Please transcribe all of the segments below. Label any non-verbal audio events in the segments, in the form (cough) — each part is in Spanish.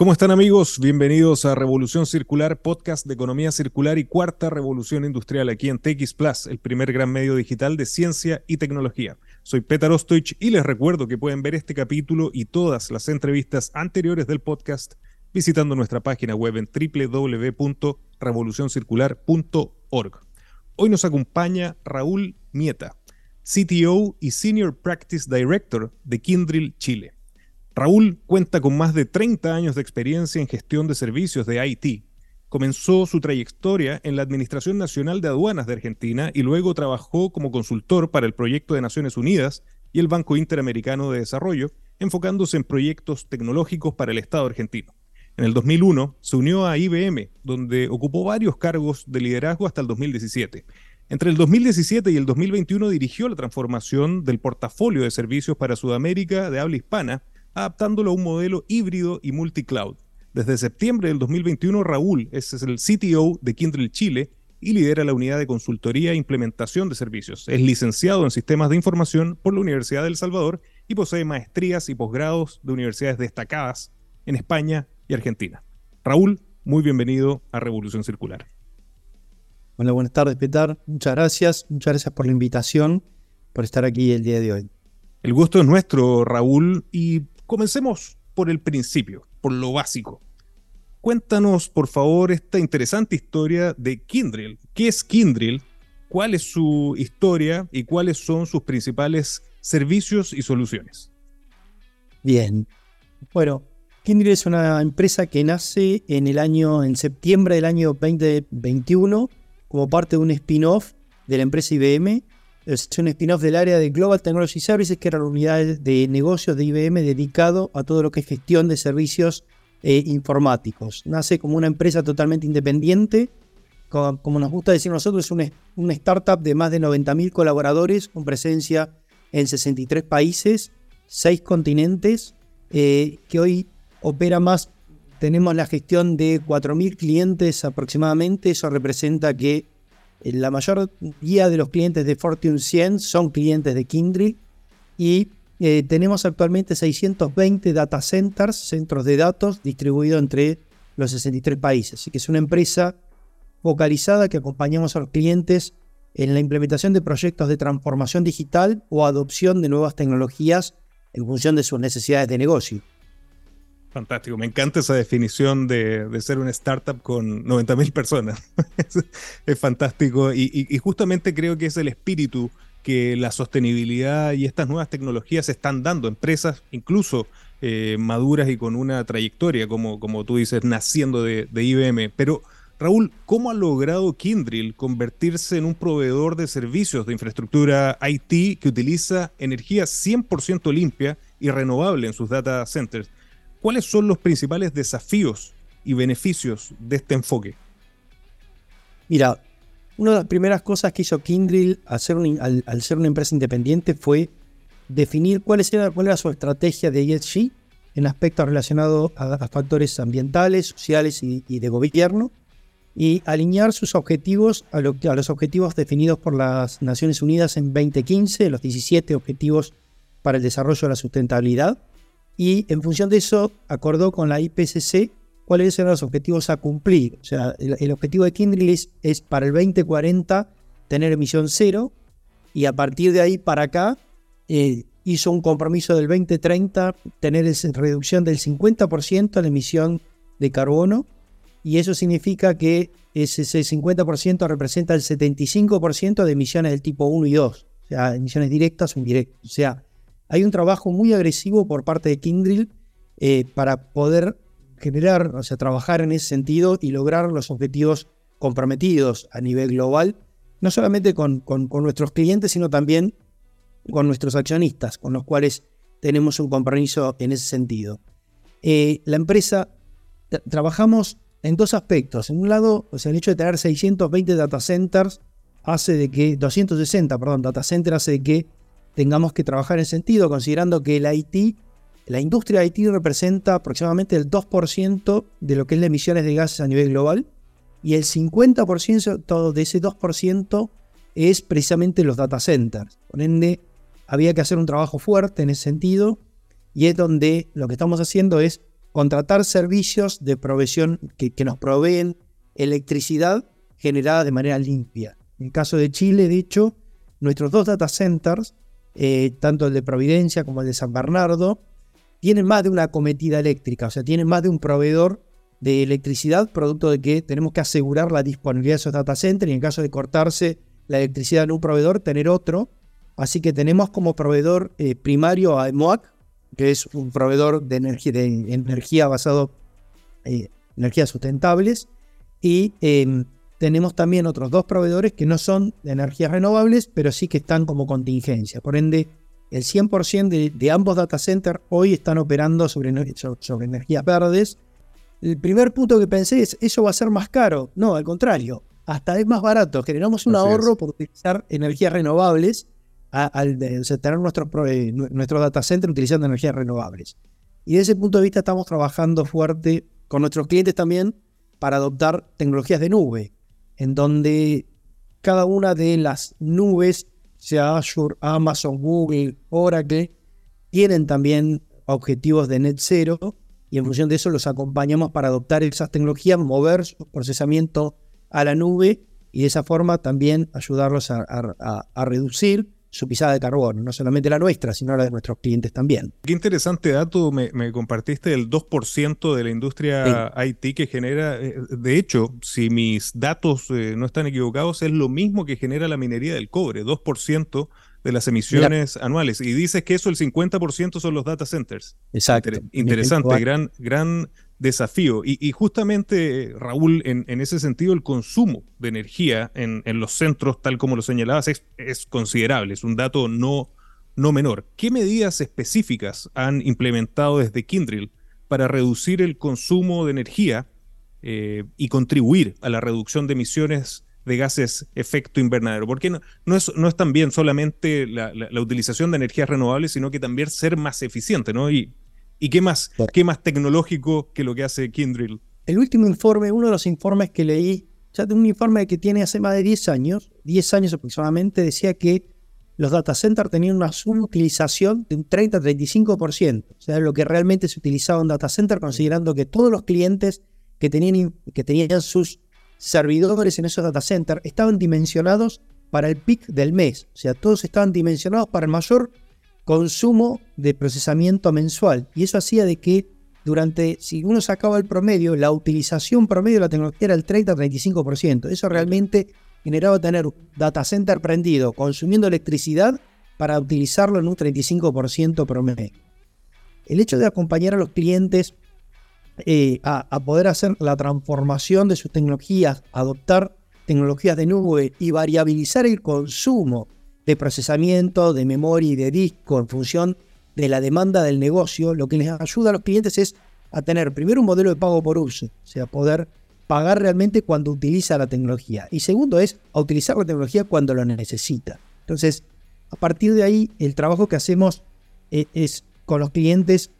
¿Cómo están amigos? Bienvenidos a Revolución Circular, podcast de economía circular y cuarta revolución industrial aquí en TX Plus, el primer gran medio digital de ciencia y tecnología. Soy Petar Ostoich y les recuerdo que pueden ver este capítulo y todas las entrevistas anteriores del podcast visitando nuestra página web en www.revolucioncircular.org. Hoy nos acompaña Raúl Mieta, CTO y Senior Practice Director de Kindrill Chile. Raúl cuenta con más de 30 años de experiencia en gestión de servicios de IT. Comenzó su trayectoria en la Administración Nacional de Aduanas de Argentina y luego trabajó como consultor para el proyecto de Naciones Unidas y el Banco Interamericano de Desarrollo, enfocándose en proyectos tecnológicos para el Estado argentino. En el 2001 se unió a IBM, donde ocupó varios cargos de liderazgo hasta el 2017. Entre el 2017 y el 2021 dirigió la transformación del portafolio de servicios para Sudamérica de habla hispana adaptándolo a un modelo híbrido y multicloud. Desde septiembre del 2021, Raúl es el CTO de Kindle Chile y lidera la unidad de consultoría e implementación de servicios. Es licenciado en sistemas de información por la Universidad del Salvador y posee maestrías y posgrados de universidades destacadas en España y Argentina. Raúl, muy bienvenido a Revolución Circular. Hola, buenas tardes, Petar. Muchas gracias. Muchas gracias por la invitación, por estar aquí el día de hoy. El gusto es nuestro, Raúl, y Comencemos por el principio, por lo básico. Cuéntanos, por favor, esta interesante historia de Kindrill. ¿Qué es Kindrill? ¿Cuál es su historia y cuáles son sus principales servicios y soluciones? Bien. Bueno, Kindrill es una empresa que nace en el año, en septiembre del año 2021, como parte de un spin-off de la empresa IBM es un spin-off del área de Global Technology Services, que era la unidad de negocios de IBM dedicado a todo lo que es gestión de servicios eh, informáticos. Nace como una empresa totalmente independiente, como, nos gusta decir nosotros, es una, startup de más de 90.000 colaboradores con presencia en 63 países, 6 continentes, eh, que hoy opera más, tenemos la gestión de 4.000 clientes aproximadamente, eso representa que la mayor guía de los clientes de Fortune 100 son clientes de Kindred y eh, tenemos actualmente 620 data centers, centros de datos distribuidos entre los 63 países. Así que es una empresa focalizada que acompañamos a los clientes en la implementación de proyectos de transformación digital o adopción de nuevas tecnologías en función de sus necesidades de negocio. Fantástico, me encanta esa definición de, ser una startup con 90.000 personas. (laughs) es, fantástico y, justamente creo que es el espíritu que la sostenibilidad y estas nuevas tecnologías están dando. Empresas incluso eh, maduras y con una trayectoria, como, como tú dices, naciendo de, de IBM. Pero Raúl, ¿cómo ha logrado Kindrill convertirse en un proveedor de servicios de infraestructura IT que utiliza energía 100% limpia y renovable en sus data centers? ¿Cuáles son los principales desafíos y beneficios de este enfoque? Mira, una de las primeras cosas que hizo Kindrill al, ser una empresa independiente fue definir cuál era, cuál era su estrategia de ESG en aspectos relacionados a, factores ambientales, sociales y, de gobierno, y alinear sus objetivos a, a, los objetivos definidos por las Naciones Unidas en 2015, los 17 objetivos para el desarrollo de la sustentabilidad, y en función de eso acordó con la IPCC cuáles eran los objetivos a cumplir. O sea, el, objetivo de Kindle es, para el 2040 tener emisión cero y a partir de ahí para acá eh, hizo un compromiso del 2030 tener esa reducción del 50% en la emisión de carbono y eso significa que ese 50% representa el 75% de emisiones del tipo 1 y 2, o sea, emisiones directas o indirectas. O sea, hay un trabajo muy agresivo por parte de Kindrill eh, para poder generar, o sea, trabajar en ese sentido y lograr los objetivos comprometidos a nivel global, no solamente con, nuestros clientes, sino también con nuestros accionistas, con los cuales tenemos un compromiso en ese sentido. Eh, la empresa, trabajamos en dos aspectos. En un lado, o el hecho de tener 620 data centers hace de que, 260, perdón, data centers hace de que tengamos que trabajar en sentido, considerando que el IT, la industria de IT representa aproximadamente el 2% de lo que es las emisiones de gases a nivel global y el 50% de ese 2% es precisamente los data centers. Por ende, había que hacer un trabajo fuerte en ese sentido y es donde lo que estamos haciendo es contratar servicios de provisión que, nos proveen electricidad generada de manera limpia. En el caso de Chile, de hecho, nuestros dos data centers, eh, tanto el de Providencia como el de San Bernardo, tienen más de una cometida eléctrica, o sea, tienen más de un proveedor de electricidad, producto de que tenemos que asegurar la disponibilidad de esos data centers y en caso de cortarse la electricidad en un proveedor, tener otro. Así que tenemos como proveedor eh, primario a EMOAC, que es un proveedor de energía, de energía basado en eh, energías sustentables. Y em, tenemos también otros dos proveedores que no son de energías renovables, pero sí que están como contingencia. Por ende, el 100% de, ambos data centers hoy están operando sobre, sobre energías verdes el primer punto que pensé es, ¿eso va a ser más caro? No, al contrario, hasta es más barato. Generamos un ahorro por utilizar energías renovables al tener nuestros, nuestro data center utilizando energías renovables. Y desde ese punto de vista estamos trabajando fuerte con nuestros clientes también para adoptar tecnologías de nube, en donde cada una de las nubes, sea Azure, Amazon, Google, Oracle, tienen también objetivos de net zero y en función de eso los acompañamos para adoptar esas tecnologías, mover su procesamiento a la nube y de esa forma también ayudarlos a, reducir su pisada de carbono, no solamente la nuestra, sino la de nuestros clientes también. Qué interesante dato me, compartiste del 2% de la industria IT que genera, eh, de hecho, si mis datos eh, no están equivocados, es lo mismo que genera la minería del cobre, 2% de las emisiones anuales. Y dices que eso el 50% son los data centers. Exacto. interesante, gran, gran desafío. Y, justamente, Raúl, en, ese sentido, el consumo de energía en, los centros, tal como lo señalabas, es, considerable, es un dato no, no menor. ¿Qué medidas específicas han implementado desde Kindrill para reducir el consumo de energía eh, y contribuir a la reducción de emisiones de gases efecto invernadero. Porque no, no, es, no es también solamente la, utilización de energías renovables, sino que también ser más eficiente, ¿no? Y, y qué más, qué más tecnológico que lo que hace Kindrill. El último informe, uno de los informes que leí, ya de un informe que tiene hace más de 10 años, 10 años aproximadamente, decía que los data centers tenían una subutilización de un 30-35%, o sea, lo que realmente se utilizaba en data center, considerando que todos los clientes que tenían, que tenían sus servidores en esos data centers estaban dimensionados para el pic del mes. O sea, todos estaban dimensionados para el mayor consumo de procesamiento mensual. Y eso hacía de que durante, si uno sacaba el promedio, la utilización promedio de la tecnología era el 30-35%. Eso realmente generaba tener data center prendido, consumiendo electricidad para utilizarlo en un 35% promedio. El hecho de acompañar a los clientes eh, a, poder hacer la transformación de sus tecnologías, adoptar tecnologías de nube y variabilizar el consumo de procesamiento, de memoria y de disco en función de la demanda del negocio, lo que les ayuda a los clientes es a tener primero un modelo de pago por uso, o sea, poder pagar realmente cuando utiliza la tecnología. Y segundo es a utilizar la tecnología cuando lo necesita. Entonces, a partir de ahí, el trabajo que hacemos es, es con los clientes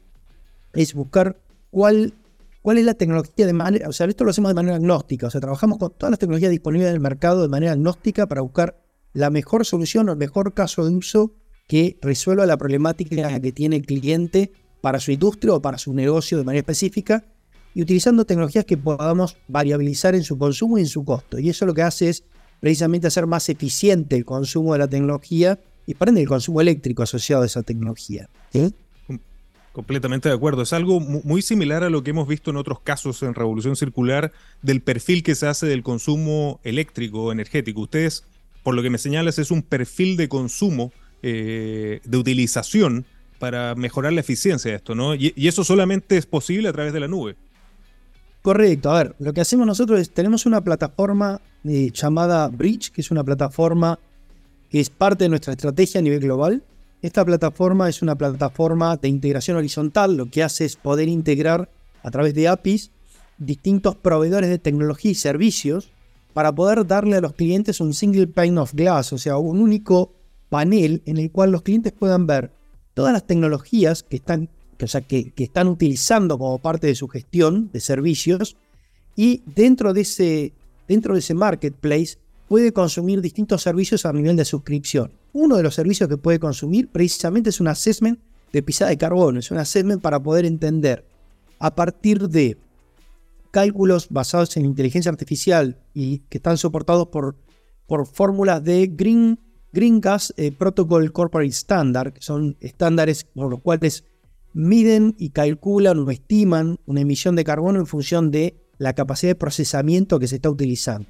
es buscar cuál cuál es la tecnología de manera, o sea, esto lo hacemos de manera agnóstica, o sea, trabajamos con todas las tecnologías disponibles en el mercado de manera agnóstica para buscar la mejor solución o el mejor caso de uso que resuelva la problemática que tiene el cliente para su industria o para su negocio de manera específica y utilizando tecnologías que podamos variabilizar en su consumo y en su costo. Y eso lo que hace es precisamente hacer más eficiente el consumo de la tecnología y ende el consumo eléctrico asociado a esa tecnología. ¿Sí? Completamente de acuerdo. Es algo muy similar a lo que hemos visto en otros casos en Revolución Circular del perfil que se hace del consumo eléctrico energético. Ustedes, por lo que me señalas, es un perfil de consumo, eh, de utilización para mejorar la eficiencia de esto, ¿no? Y, eso solamente es posible a través de la nube. Correcto. A ver, lo que hacemos nosotros es, tenemos una plataforma eh, llamada Bridge, que es una plataforma que es parte de nuestra estrategia a nivel global esta plataforma es una plataforma de integración horizontal, lo que hace es poder integrar a través de APIs distintos proveedores de tecnología y servicios para poder darle a los clientes un single pane of glass, o sea, un único panel en el cual los clientes puedan ver todas las tecnologías que están, que, que están utilizando como parte de su gestión de servicios y dentro de ese, dentro de ese marketplace puede consumir distintos servicios a nivel de suscripción. Uno de los servicios que puede consumir precisamente es un assessment de pisada de carbono, es un assessment para poder entender a partir de cálculos basados en inteligencia artificial y que están soportados por, por fórmulas de Green, Green Gas eh, Protocol Corporate Standard, que son estándares por los cuales miden y calculan o estiman una emisión de carbono en función de la capacidad de procesamiento que se está utilizando.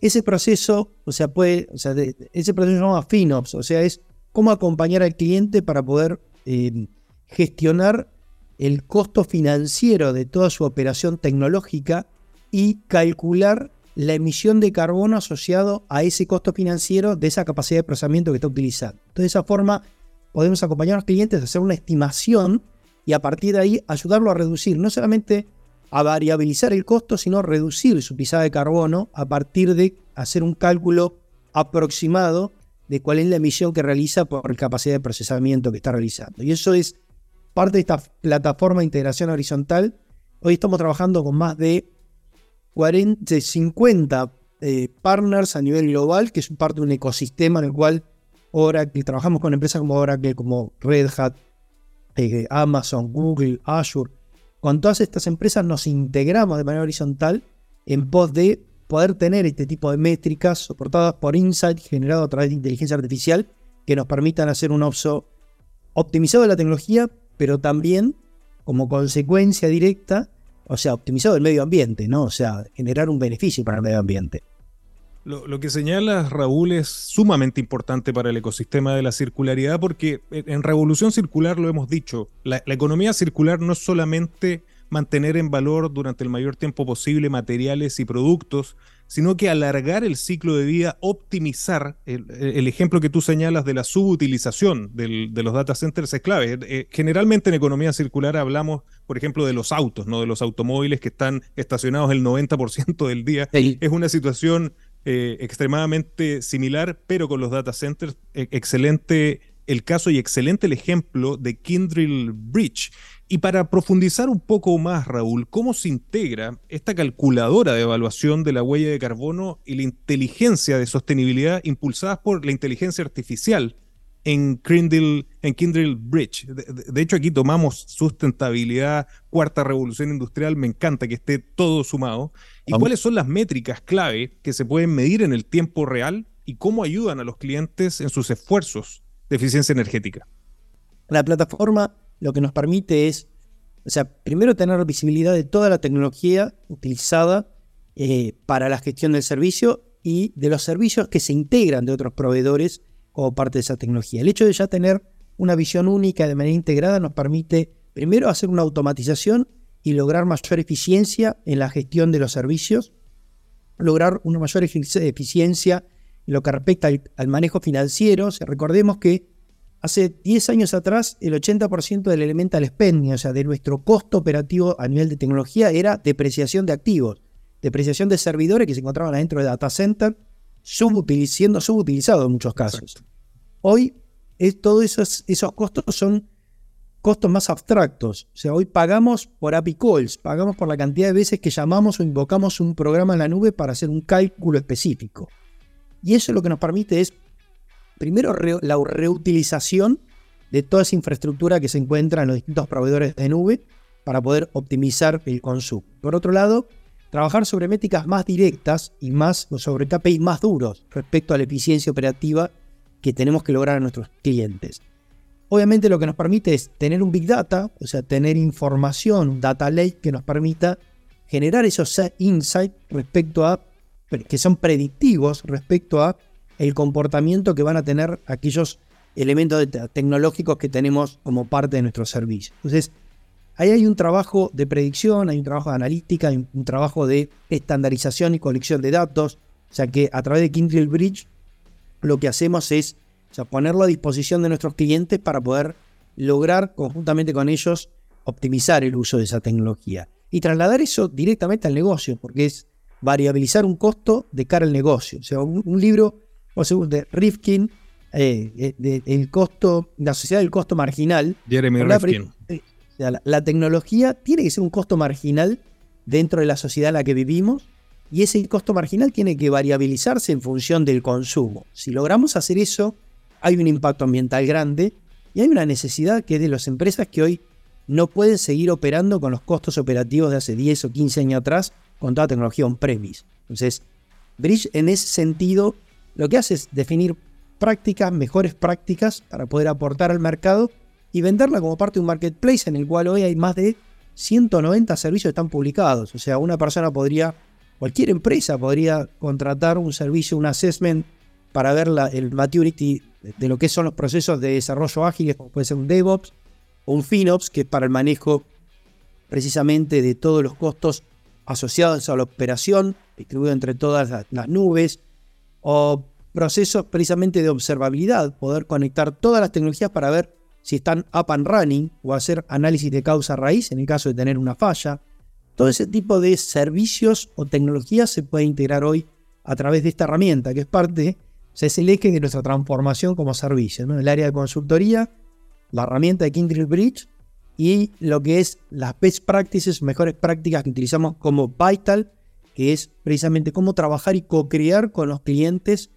Ese proceso, o sea, puede, o sea, ese proceso se llama FinOps, o sea, es cómo acompañar al cliente para poder eh, gestionar el costo financiero de toda su operación tecnológica y calcular la emisión de carbono asociado a ese costo financiero de esa capacidad de procesamiento que está utilizando. Entonces, de esa forma, podemos acompañar a los clientes a hacer una estimación y a partir de ahí ayudarlo a reducir, no solamente a variabilizar el costo, sino reducir su pisada de carbono a partir de hacer un cálculo aproximado de cuál es la emisión que realiza por capacidad de procesamiento que está realizando. Y eso es parte de esta plataforma de integración horizontal. Hoy estamos trabajando con más de 40, 50 eh, partners a nivel global, que es parte de un ecosistema en el cual Oracle, trabajamos con empresas como Oracle, como Red Hat, eh, Amazon, Google, Azure. Con todas estas empresas nos integramos de manera horizontal en pos de poder tener este tipo de métricas soportadas por Insight generado a través de inteligencia artificial que nos permitan hacer un uso optimizado de la tecnología, pero también como consecuencia directa, o sea, optimizado el medio ambiente, ¿no? O sea, generar un beneficio para el medio ambiente. Lo, que señalas, Raúl, es sumamente importante para el ecosistema de la circularidad porque en Revolución Circular lo hemos dicho, la, la economía circular no es solamente mantener en valor durante el mayor tiempo posible materiales y productos, sino que alargar el ciclo de vida, optimizar. El, ejemplo que tú señalas de la subutilización de los data centers es clave. Eh, generalmente en economía circular hablamos, por ejemplo, de los autos, no de los automóviles que están estacionados el 90% del día. Es una situación eh, extremadamente similar, pero con los data centers, excelente el caso y excelente el ejemplo de Kindrill Bridge. Y para profundizar un poco más, Raúl, ¿cómo se integra esta calculadora de evaluación de la huella de carbono y la inteligencia de sostenibilidad impulsadas por la inteligencia artificial en Kindle, en Kindle Bridge? De, hecho, aquí tomamos sustentabilidad, cuarta revolución industrial, me encanta que esté todo sumado. ¿Y cuáles son las métricas clave que se pueden medir en el tiempo real y cómo ayudan a los clientes en sus esfuerzos de eficiencia energética? La plataforma lo que nos permite es, o sea, primero tener visibilidad de toda la tecnología utilizada eh, para la gestión del servicio y de los servicios que se integran de otros proveedores como parte de esa tecnología. El hecho de ya tener una visión única de manera integrada nos permite primero hacer una automatización y lograr mayor eficiencia en la gestión de los servicios, lograr una mayor eficiencia en lo que respecta al, manejo financiero. recordemos que Hace 10 años atrás, el 80% del elemental spending, o sea, de nuestro costo operativo a nivel de tecnología, era depreciación de activos, depreciación de servidores que se encontraban adentro de data center, siendo subutilizados en muchos casos. Hoy, todos esos, esos costos son costos más abstractos. O sea, hoy pagamos por API calls, pagamos por la cantidad de veces que llamamos o invocamos un programa en la nube para hacer un cálculo específico. Y eso lo que nos permite es primero la reutilización de toda esa infraestructura que se encuentra en los distintos proveedores de nube para poder optimizar el consumo. Por otro lado, trabajar sobre métricas más directas y más sobre KPI más duros respecto a la eficiencia operativa que tenemos que lograr a nuestros clientes. Obviamente lo que nos permite es tener un big data, o sea, tener información, data lake que nos permita generar esos insights respecto a que son predictivos respecto a el comportamiento que van a tener aquellos elementos tecnológicos que tenemos como parte de nuestro servicio. Entonces, ahí hay un trabajo de predicción, hay un trabajo de analítica, hay un trabajo de estandarización y colección de datos. O sea que a través de Kindle Bridge lo que hacemos es ponerlo a disposición de nuestros clientes para poder lograr conjuntamente con ellos optimizar el uso de esa tecnología y trasladar eso directamente al negocio, porque es variabilizar un costo de cara al negocio. O sea, un libro o según de Rifkin, eh, eh, el costo, la sociedad del costo marginal. Jeremy Rifkin. Eh, la, tecnología tiene que ser un costo marginal dentro de la sociedad en la que vivimos y ese costo marginal tiene que variabilizarse en función del consumo. Si logramos hacer eso, hay un impacto ambiental grande y hay una necesidad que es de las empresas que hoy no pueden seguir operando con los costos operativos de hace 10 o 15 años atrás con toda tecnología on-premise. Entonces, Bridge en ese sentido lo que hace es definir prácticas, mejores prácticas para poder aportar al mercado y venderla como parte de un marketplace en el cual hoy hay más de 190 servicios que están publicados. O sea, una persona podría, cualquier empresa podría contratar un servicio, un assessment para ver la, el maturity de lo que son los procesos de desarrollo ágiles, como puede ser un DevOps o un FinOps, que es para el manejo precisamente de todos los costos asociados a la operación, distribuido entre todas las, nubes, o procesos precisamente de observabilidad, poder conectar todas las tecnologías para ver si están up and running o hacer análisis de causa raíz en el caso de tener una falla. Todo ese tipo de servicios o tecnologías se puede integrar hoy a través de esta herramienta, que es parte es el eje de nuestra transformación como servicio, ¿no? el área de consultoría, la herramienta de Kindred Bridge y lo que es las best practices, mejores prácticas que utilizamos como Vital, que es precisamente cómo trabajar y co-crear con los clientes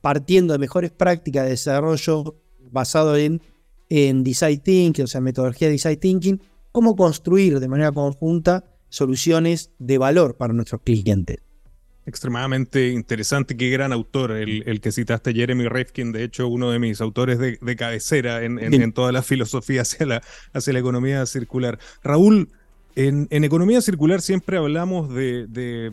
partiendo de mejores prácticas de desarrollo basado en, en design thinking, o sea, metodología de design thinking, cómo construir de manera conjunta soluciones de valor para nuestros clientes extremadamente interesante. Qué gran autor, el, que citaste, Jeremy Rifkin, de hecho, uno de mis autores de, cabecera en, toda la filosofía hacia la, hacia la economía circular. Raúl, en, economía circular siempre hablamos de,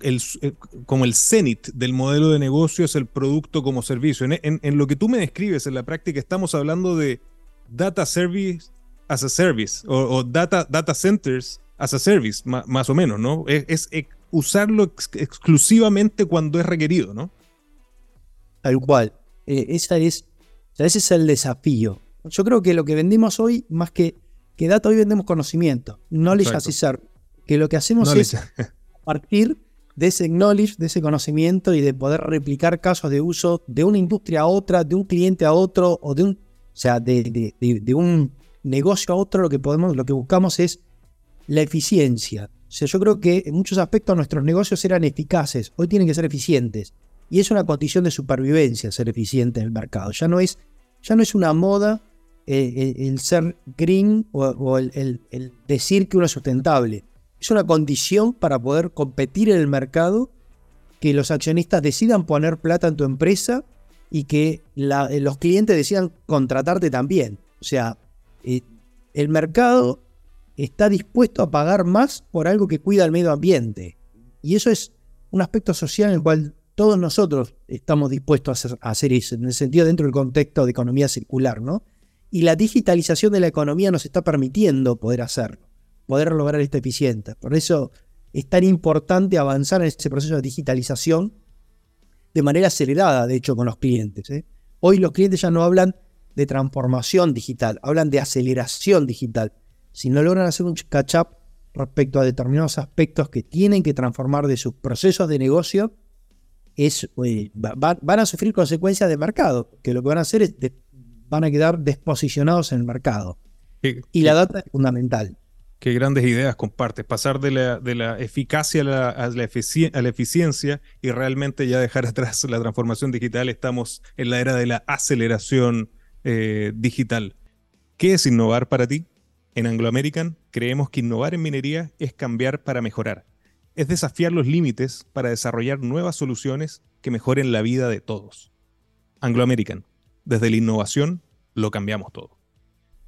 el, eh, como el cenit del modelo de negocio es el producto como servicio. En, lo que tú me describes en la práctica estamos hablando de data service as a service o, data, data centers as a service, más, o menos, ¿no? Es, es, usarlo exclusivamente cuando es requerido, ¿no? Tal cual. Eh, esa es, ese es el desafío. Yo creo que lo que vendemos hoy, más que, que data, hoy vendemos conocimiento. Knowledge as a Que lo que hacemos es (laughs) partir de ese knowledge, de ese conocimiento y de poder replicar casos de uso de una industria a otra, de un cliente a otro, o de un, o sea, de, de un negocio a otro, lo que podemos, lo que buscamos es la eficiencia. O sea, yo creo que en muchos aspectos nuestros negocios eran eficaces, hoy tienen que ser eficientes. Y es una condición de supervivencia ser eficiente en el mercado. Ya no es, ya no es una moda eh, el, ser green o, el, decir que uno es sustentable. Es una condición para poder competir en el mercado, que los accionistas decidan poner plata en tu empresa y que eh, los clientes decidan contratarte también. O sea, eh, el mercado está dispuesto a pagar más por algo que cuida el medio ambiente. Y eso es un aspecto social en el cual todos nosotros estamos dispuestos a hacer, eso, en el sentido dentro del contexto de economía circular, ¿no? Y la digitalización de la economía nos está permitiendo poder hacerlo, poder lograr esta eficiencia. Por eso es tan importante avanzar en ese proceso de digitalización de manera acelerada, de hecho, con los clientes. ¿eh? Hoy los clientes ya no hablan de transformación digital, hablan de aceleración digital si no logran hacer un catch-up respecto a determinados aspectos que tienen que transformar de sus procesos de negocio, es, eh, van a sufrir consecuencias de mercado, que lo que van a hacer es van a quedar desposicionados en el mercado. y la data es fundamental. Qué grandes ideas compartes. Pasar de la, de la eficacia a la, a, la eficiencia y realmente ya dejar (laughs) atrás la transformación digital. Estamos en la era de la aceleración eh, digital. ¿Qué es innovar para ti? En Anglo American creemos que innovar en minería es cambiar para mejorar. Es desafiar los límites para desarrollar nuevas soluciones que mejoren la vida de todos. Anglo American, desde la innovación lo cambiamos todo.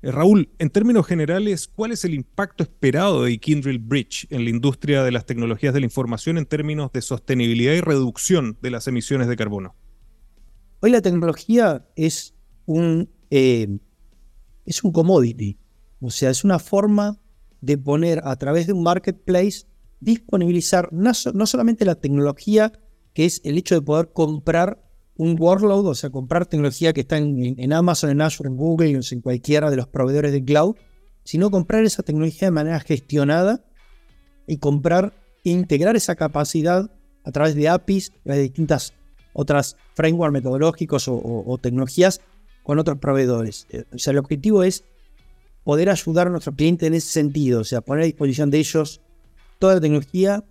Eh, Raúl, en términos generales, ¿cuál es el impacto esperado de Kindred Bridge en la industria de las tecnologías de la información en términos de sostenibilidad y reducción de las emisiones de carbono? Hoy la tecnología es un, eh, es un commodity. O sea, es una forma de poner a través de un marketplace, disponibilizar no, solamente la tecnología, que es el hecho de poder comprar un workload, o sea, comprar tecnología que está en, Amazon, en Azure, en Google, o en cualquiera de los proveedores de cloud, sino comprar esa tecnología de manera gestionada y comprar e integrar esa capacidad a través de APIs, de distintas otras frameworks metodológicos o, o tecnologías con otros proveedores. Eh, o sea, el objetivo es poder ayudar a nuestros clientes en ese sentido, o sea, poner a disposición de ellos toda la tecnología,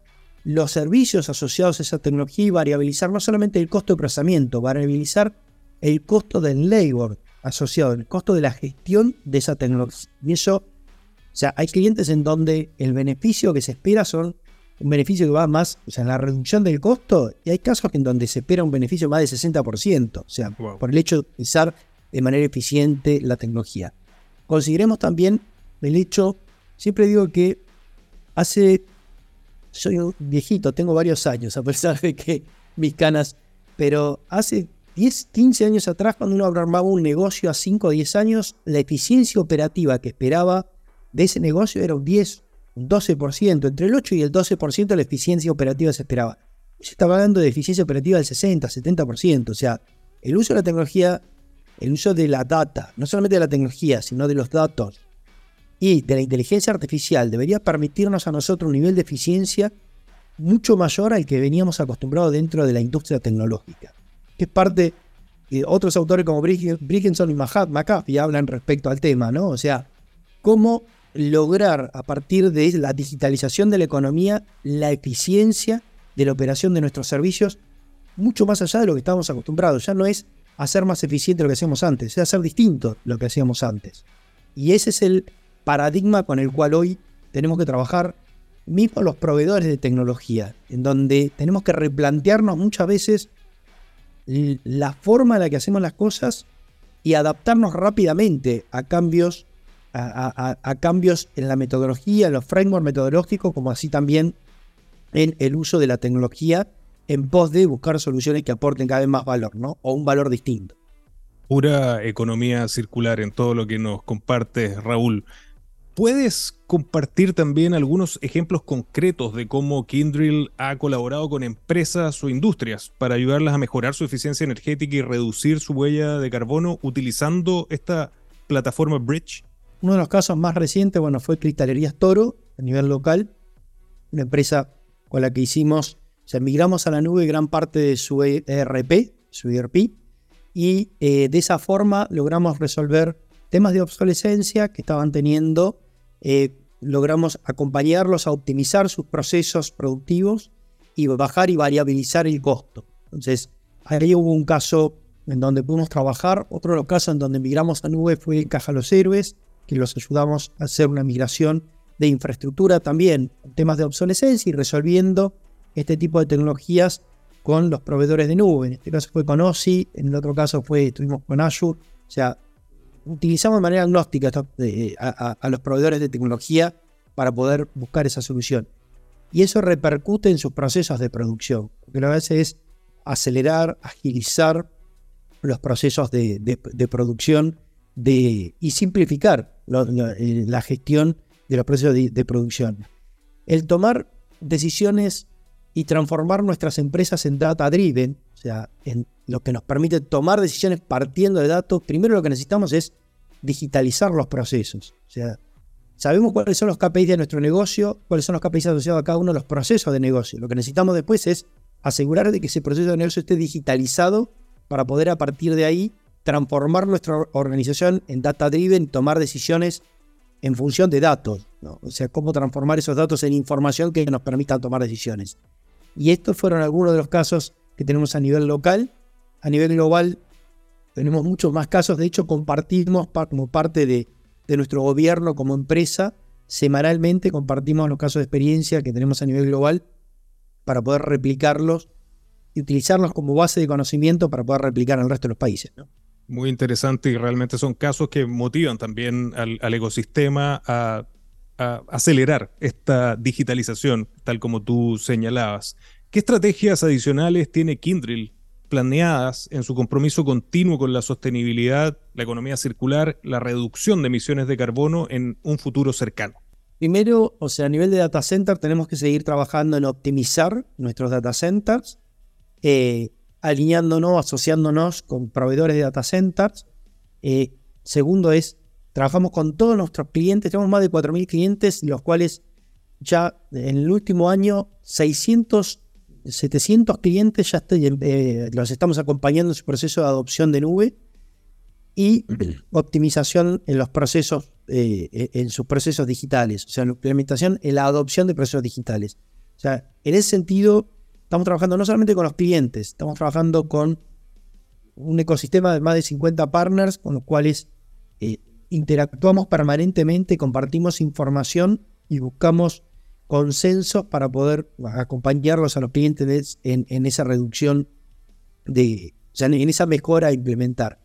los servicios asociados a esa tecnología y variabilizar no solamente el costo de procesamiento, variabilizar el costo del labor asociado, el costo de la gestión de esa tecnología. Y eso O sea, hay clientes en donde el beneficio que se espera son un beneficio que va más, o sea, en la reducción del costo, y hay casos en donde se espera un beneficio más del 60%, o sea, por el hecho de utilizar de manera eficiente la tecnología. Consideremos también el hecho, siempre digo que hace, soy un viejito, tengo varios años, a pesar de que mis canas, pero hace 10, 15 años atrás, cuando uno armaba un negocio a 5 o 10 años, la eficiencia operativa que esperaba de ese negocio era un 10, un 12%, entre el 8 y el 12% de la eficiencia operativa se esperaba. Se estaba hablando de eficiencia operativa del 60, 70%, o sea, el uso de la tecnología, el uso de la data, no solamente de la tecnología, sino de los datos y de la inteligencia artificial debería permitirnos a nosotros un nivel de eficiencia mucho mayor al que veníamos acostumbrados dentro de la industria tecnológica, que es parte de otros autores como Brigginson y McAfee hablan respecto al tema, ¿no? O sea, cómo lograr a partir de la digitalización de la economía la eficiencia de la operación de nuestros servicios mucho más allá de lo que estábamos acostumbrados. Ya no es hacer más eficiente lo que hacíamos antes, es hacer distinto lo que hacíamos antes. Y ese es el paradigma con el cual hoy tenemos que trabajar mismo los proveedores de tecnología, en donde tenemos que replantearnos muchas veces la forma en la que hacemos las cosas y adaptarnos rápidamente a cambios a, cambios en la metodología, en los frameworks metodológicos, como así también en el uso de la tecnología en pos de buscar soluciones que aporten cada vez más valor, ¿no? O un valor distinto. Pura economía circular en todo lo que nos compartes, Raúl. ¿Puedes compartir también algunos ejemplos concretos de cómo Kindrill ha colaborado con empresas o industrias para ayudarlas a mejorar su eficiencia energética y reducir su huella de carbono utilizando esta plataforma Bridge? Uno de los casos más recientes, bueno, fue Cristalerías Toro, a nivel local, una empresa con la que hicimos, sea, migramos a la nube gran parte de su ERP, su ERP, y eh, de esa forma logramos resolver temas de obsolescencia que estaban teniendo, eh, logramos acompañarlos a optimizar sus procesos productivos y bajar y variabilizar el costo. Entonces, ahí hubo un caso en donde pudimos trabajar, otro de los casos en donde migramos a nube fue Caja Los Héroes, que los ayudamos a hacer una migración de infraestructura también, temas de obsolescencia y resolviendo este tipo de tecnologías con los proveedores de nube. En este caso fue con OSI, en el otro caso fue, estuvimos con Azure. O sea, utilizamos de manera agnóstica a, los proveedores de tecnología para poder buscar esa solución. Y eso repercute en sus procesos de producción, porque lo que hace es acelerar, agilizar los procesos de, producción de, y simplificar eh, la gestión de los procesos de, producción. El tomar decisiones y transformar nuestras empresas en data driven, o sea, en lo que nos permite tomar decisiones partiendo de datos, primero lo que necesitamos es digitalizar los procesos. O sea, sabemos cuáles son los KPIs de nuestro negocio, cuáles son los KPIs asociados a cada uno de los procesos de negocio. Lo que necesitamos después es asegurar de que ese proceso de negocio esté digitalizado para poder a partir de ahí transformar nuestra organización en data driven, tomar decisiones en función de datos, o sea, cómo transformar esos datos en información que nos permitan tomar decisiones. Y estos fueron algunos de los casos que tenemos a nivel local. A nivel global tenemos muchos más casos, de hecho compartimos como parte de, nuestro gobierno como empresa, semanalmente compartimos los casos de experiencia que tenemos a nivel global para poder replicarlos y utilizarlos como base de conocimiento para poder replicar en el resto de los países. ¿no? Muy interesante y realmente son casos que motivan también al, ecosistema a, acelerar esta digitalización, tal como tú señalabas. ¿Qué estrategias adicionales tiene Kindrill planeadas en su compromiso continuo con la sostenibilidad, la economía circular, la reducción de emisiones de carbono en un futuro cercano? Primero, o sea, a nivel de data center tenemos que seguir trabajando en optimizar nuestros data centers. Eh, alineándonos, asociándonos con proveedores de data centers. Eh, segundo es, trabajamos con todos nuestros clientes, tenemos más de 4.000 clientes, los cuales ya en el último año 600, 700 clientes ya eh, los estamos acompañando en su proceso de adopción de nube y (clears throat) optimización en los procesos, eh, en sus procesos digitales, o sea, la implementación en la adopción de procesos digitales. O sea, en ese sentido, Estamos trabajando no solamente con los clientes, estamos trabajando con un ecosistema de más de 50 partners con los cuales eh, interactuamos permanentemente, compartimos información y buscamos consensos para poder acompañarlos a los clientes en, esa reducción de, en esa mejora a implementar.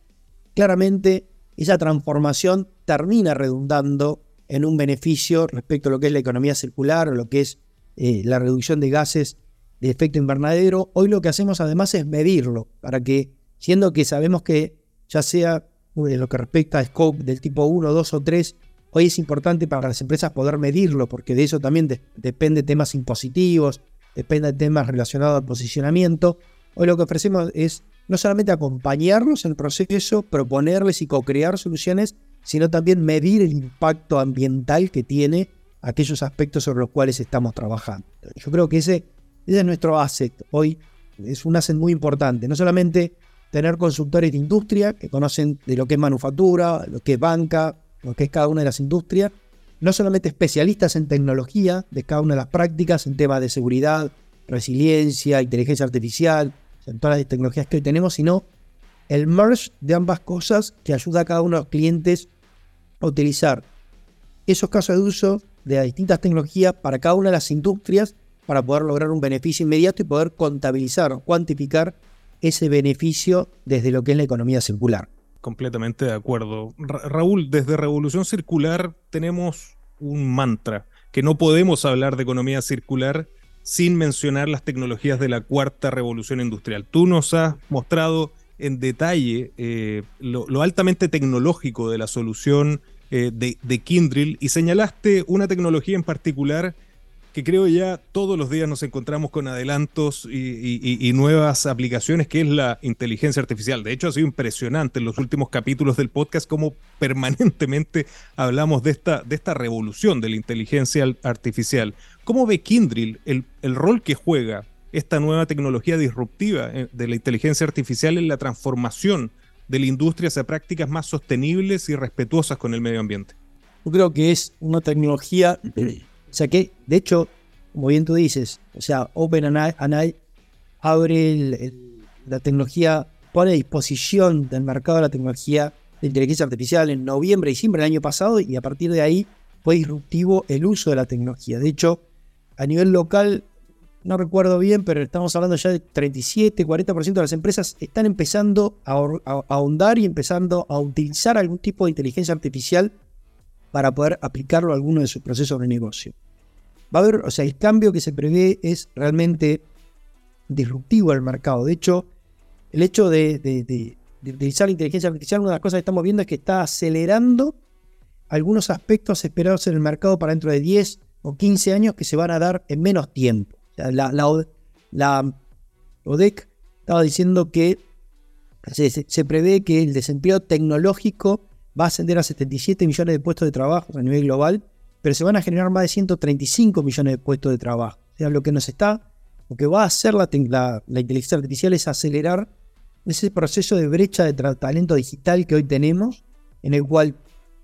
Claramente, esa transformación termina redundando en un beneficio respecto a lo que es la economía circular o lo que es eh, la reducción de gases de efecto invernadero. Hoy lo que hacemos además es medirlo para que, siendo que sabemos que ya sea en lo que respecta a scope del tipo 1, 2 o 3, hoy es importante para las empresas poder medirlo, porque de eso también depende temas impositivos, depende de temas relacionados al posicionamiento. Hoy lo que ofrecemos es no solamente acompañarlos en el proceso, proponerles y co-crear soluciones, sino también medir el impacto ambiental que tiene aquellos aspectos sobre los cuales estamos trabajando. Yo creo que ese, ese es nuestro asset hoy, es un asset muy importante, no solamente tener consultores de industria que conocen de lo que es manufactura, lo que es banca, lo que es cada una de las industrias, no solamente especialistas en tecnología de cada una de las prácticas en temas de seguridad, resiliencia, inteligencia artificial, en todas las tecnologías que hoy tenemos, sino el merge de ambas cosas que ayuda a cada uno de los clientes a utilizar esos casos de uso de las distintas tecnologías para cada una de las industrias para poder lograr un beneficio inmediato y poder contabilizar o cuantificar ese beneficio desde lo que es la economía circular. Completamente de acuerdo. Raúl, desde Revolución Circular tenemos un mantra, que no podemos hablar de economía circular sin mencionar las tecnologías de la cuarta revolución industrial. Tú nos has mostrado en detalle eh, lo, altamente tecnológico de la solución eh, de, de Kindrill y señalaste una tecnología en particular que creo ya todos los días nos encontramos con adelantos y, nuevas aplicaciones, que es la inteligencia artificial. De hecho, ha sido impresionante en los últimos capítulos del podcast cómo (laughs) permanentemente hablamos de esta, revolución de la inteligencia artificial. ¿Cómo ve Kindrill el, el rol que juega esta nueva tecnología disruptiva eh, de la inteligencia artificial en la transformación de la industria hacia prácticas más sostenibles y respetuosas con el medio ambiente? Yo creo que es una tecnología o sea que, de hecho, como bien tú dices, o sea, OpenAI abre la tecnología, pone a disposición del mercado la tecnología de inteligencia artificial en noviembre, y diciembre del año pasado y a partir de ahí fue disruptivo el uso de la tecnología. De hecho, a nivel local, no recuerdo bien, pero estamos hablando ya de 37, 40% de las empresas están empezando a, a ahondar y empezando a utilizar algún tipo de inteligencia artificial para poder aplicarlo a alguno de sus procesos de negocio. Va a haber, o sea, el cambio que se prevé es realmente disruptivo al mercado. De hecho, el hecho de, utilizar la inteligencia artificial, una de las cosas que estamos viendo es que está acelerando algunos aspectos esperados en el mercado para dentro de 10 o 15 años que se van a dar en menos tiempo. la, ODEC estaba diciendo que se prevé que el desempleo tecnológico va a ascender a 77 millones de puestos de trabajo a nivel global, pero se van a generar más de 135 millones de puestos de trabajo. O sea, lo que nos está, lo que va a hacer la, inteligencia artificial es acelerar ese proceso de brecha de talento digital que hoy tenemos, en el cual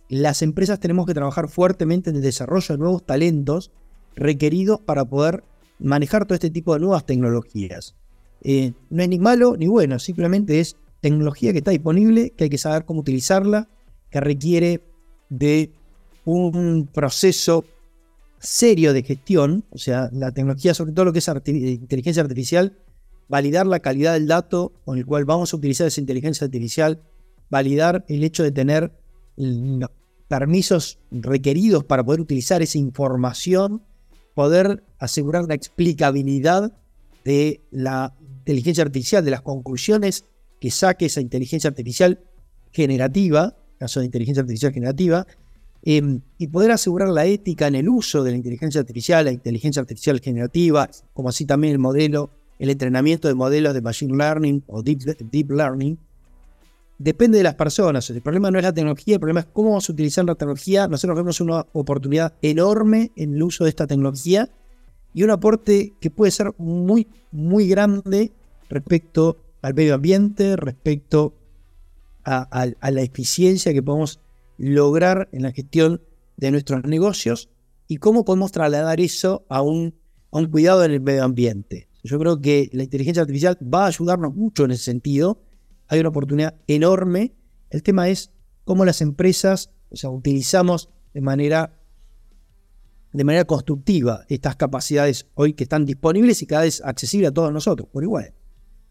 las empresas tenemos que trabajar fuertemente en el desarrollo de nuevos talentos requeridos para poder manejar todo este tipo de nuevas tecnologías. Eh, no es ni malo ni bueno, simplemente es tecnología que está disponible, que hay que saber cómo utilizarla que requiere de un proceso serio de gestión, o sea, la tecnología, sobre todo lo que es inteligencia artificial, validar la calidad del dato con el cual vamos a utilizar esa inteligencia artificial, validar el hecho de tener permisos requeridos para poder utilizar esa información, poder asegurar la explicabilidad de la inteligencia artificial, de las conclusiones que saque esa inteligencia artificial generativa, caso de inteligencia artificial generativa, em, y poder asegurar la ética en el uso de la inteligencia artificial, la inteligencia artificial generativa, como así también el modelo, el entrenamiento de modelos de machine learning o deep, deep learning, depende de las personas. El problema no es la tecnología, el problema es cómo vamos a utilizar la tecnología. Nosotros vemos una oportunidad enorme en el uso de esta tecnología y un aporte que puede ser muy, muy grande respecto al medio ambiente, respecto a, la eficiencia que podemos lograr en la gestión de nuestros negocios y cómo podemos trasladar eso a un, un cuidado en el medio ambiente. Yo creo que la inteligencia artificial va a ayudarnos mucho en ese sentido. Hay una oportunidad enorme. El tema es cómo las empresas O sea, utilizamos de manera, de manera constructiva estas capacidades hoy que están disponibles y cada vez accesibles a todos nosotros, por igual.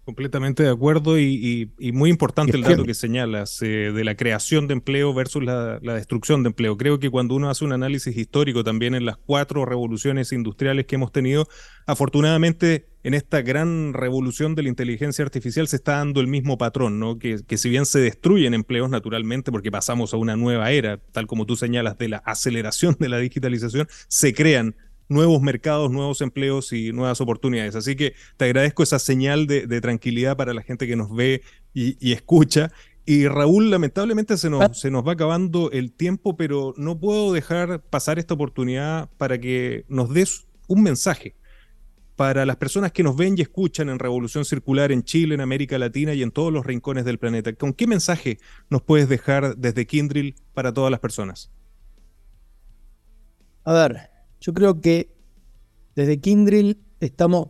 Completamente de acuerdo y, muy importante el dato que señalas eh, de la creación de empleo versus la, destrucción de empleo. Creo que cuando uno hace un análisis histórico también en las cuatro revoluciones industriales que hemos tenido, afortunadamente en esta gran revolución de la inteligencia artificial se está dando el mismo patrón, ¿no? Que, que si bien se destruyen empleos naturalmente porque pasamos a una nueva era, tal como tú señalas, de la aceleración de la digitalización, se crean nuevos mercados, nuevos empleos y nuevas oportunidades. Así que te agradezco esa señal de, tranquilidad para la gente que nos ve y, escucha. Y Raúl, lamentablemente se nos, se nos va acabando el tiempo, pero no puedo dejar pasar esta oportunidad para que nos des un mensaje para las personas que nos ven y escuchan en Revolución Circular en Chile, en América Latina y en todos los rincones del planeta. ¿Con qué mensaje nos puedes dejar desde Kindrill para todas las personas? A ver, yo creo que desde Kindrill estamos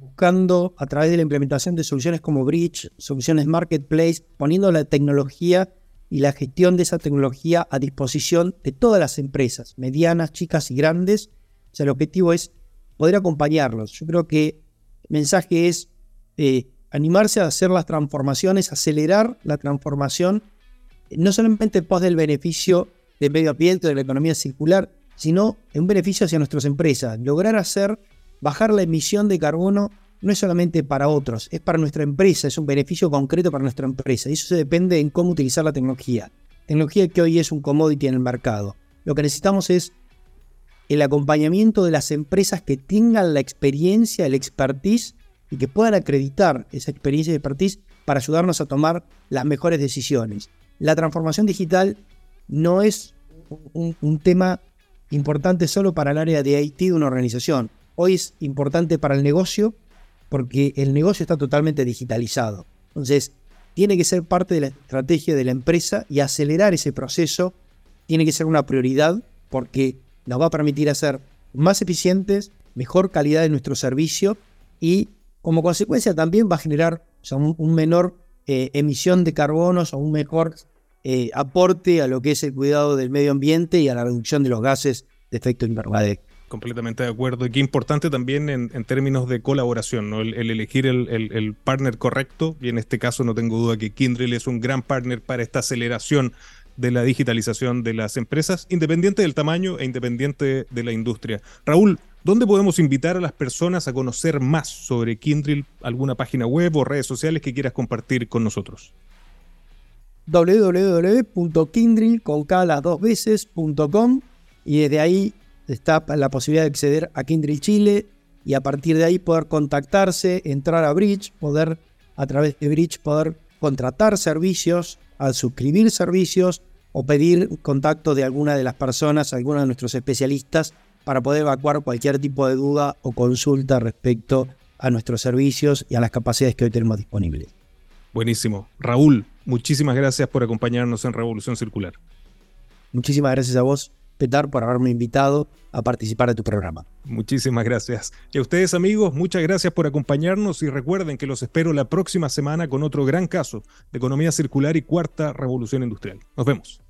buscando a través de la implementación de soluciones como Bridge, soluciones Marketplace, poniendo la tecnología y la gestión de esa tecnología a disposición de todas las empresas, medianas, chicas y grandes. O sea, el objetivo es poder acompañarlos. Yo creo que el mensaje es eh, animarse a hacer las transformaciones, acelerar la transformación, no solamente pos del beneficio del medio ambiente, de la economía circular, sino en beneficio hacia nuestras empresas. Lograr hacer bajar la emisión de carbono no es solamente para otros, es para nuestra empresa, es un beneficio concreto para nuestra empresa. Y eso se depende en cómo utilizar la tecnología. Tecnología que hoy es un commodity en el mercado. Lo que necesitamos es el acompañamiento de las empresas que tengan la experiencia, el expertise y que puedan acreditar esa experiencia y expertise para ayudarnos a tomar las mejores decisiones. La transformación digital no es un tema importante solo para el área de IT de una organización. Hoy es importante para el negocio porque el negocio está totalmente digitalizado. Entonces, tiene que ser parte de la estrategia de la empresa y acelerar ese proceso tiene que ser una prioridad porque nos va a permitir hacer más eficientes, mejor calidad de nuestro servicio y como consecuencia también va a generar un, menor eh, emisión de carbonos o un mejor eh, aporte a lo que es el cuidado del medio ambiente y a la reducción de los gases de efecto invernadero. Completamente de acuerdo. Y qué importante también en, términos de colaboración, ¿no? el, elegir el, partner correcto. Y en este caso no tengo duda que Kindrill es un gran partner para esta aceleración de la digitalización de las empresas, independiente del tamaño e independiente de la industria. Raúl, ¿dónde podemos invitar a las personas a conocer más sobre Kindrill? ¿Alguna página web o redes sociales que quieras compartir con nosotros? www.kindrill.com y desde ahí está la posibilidad de acceder a Kindrill Chile y a partir de ahí poder contactarse, entrar a Bridge, poder a través de Bridge poder contratar servicios, al suscribir servicios o pedir contacto de alguna de las personas, algunos de nuestros especialistas para poder evacuar cualquier tipo de duda o consulta respecto a nuestros servicios y a las capacidades que hoy tenemos disponibles. Buenísimo. Raúl, Muchísimas gracias por acompañarnos en Revolución Circular. Muchísimas gracias a vos, Petar, por haberme invitado a participar de tu programa. Muchísimas gracias. Y a ustedes amigos, muchas gracias por acompañarnos y recuerden que los espero la próxima semana con otro gran caso de economía circular y cuarta revolución industrial. Nos vemos.